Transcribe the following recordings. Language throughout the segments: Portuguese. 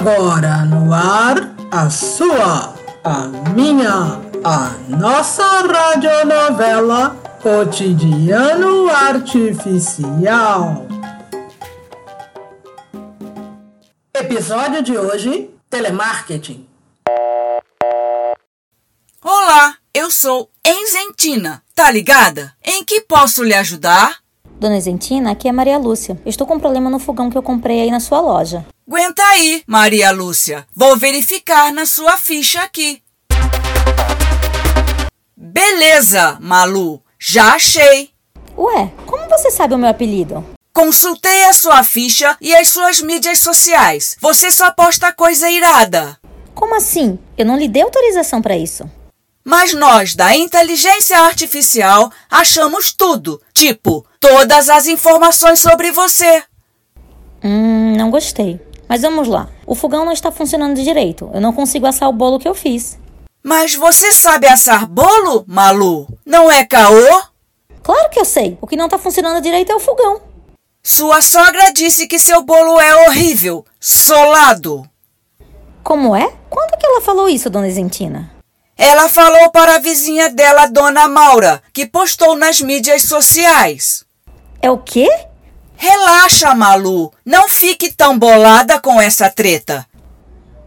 Agora no ar, a sua, a minha, a nossa radionovela Cotidiano Artificial. Episódio de hoje: Telemarketing. Olá, eu sou Enzentina, tá ligada? Em que posso lhe ajudar? Dona Zentina, aqui é Maria Lúcia. Estou com um problema no fogão que eu comprei aí na sua loja. Aguenta aí, Maria Lúcia. Vou verificar na sua ficha aqui. Beleza, Malu. Já achei. Ué, como você sabe o meu apelido? Consultei a sua ficha e as suas mídias sociais. Você só posta coisa irada. Como assim? Eu não lhe dei autorização para isso. Mas nós, da inteligência artificial, achamos tudo. Tipo, todas as informações sobre você. Hum, não gostei. Mas vamos lá. O fogão não está funcionando direito. Eu não consigo assar o bolo que eu fiz. Mas você sabe assar bolo, Malu? Não é caô? Claro que eu sei. O que não está funcionando direito é o fogão. Sua sogra disse que seu bolo é horrível, solado. Como é? Quando que ela falou isso, dona Zentina? Ela falou para a vizinha dela, Dona Maura, que postou nas mídias sociais. É o quê? Relaxa, Malu. Não fique tão bolada com essa treta.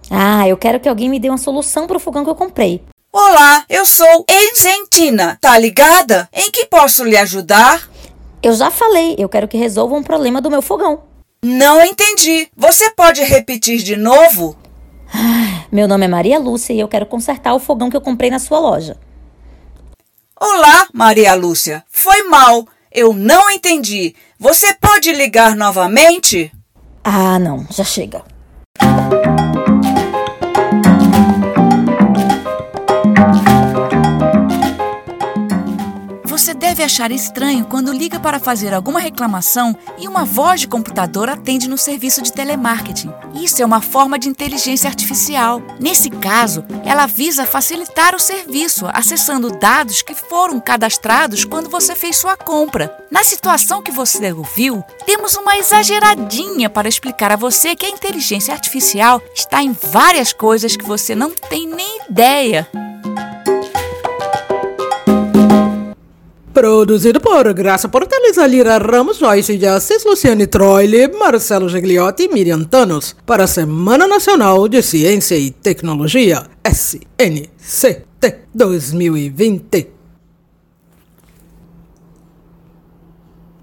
Ah, eu quero que alguém me dê uma solução para o fogão que eu comprei. Olá, eu sou Enzentina. Tá ligada? Em que posso lhe ajudar? Eu já falei, eu quero que resolva um problema do meu fogão. Não entendi. Você pode repetir de novo? Meu nome é Maria Lúcia e eu quero consertar o fogão que eu comprei na sua loja. Olá, Maria Lúcia. Foi mal. Eu não entendi. Você pode ligar novamente? Ah, não, já chega. Achar estranho quando liga para fazer alguma reclamação e uma voz de computador atende no serviço de telemarketing. Isso é uma forma de inteligência artificial. Nesse caso, ela visa facilitar o serviço, acessando dados que foram cadastrados quando você fez sua compra. Na situação que você ouviu, temos uma exageradinha para explicar a você que a inteligência artificial está em várias coisas que você não tem nem ideia. Produzido por Graça Portela, Lira Ramos, Joyce de Assis, Luciane Troile, Marcelo Gigliotti e Miriam Thanos para a Semana Nacional de Ciência e Tecnologia, SNCT 2020.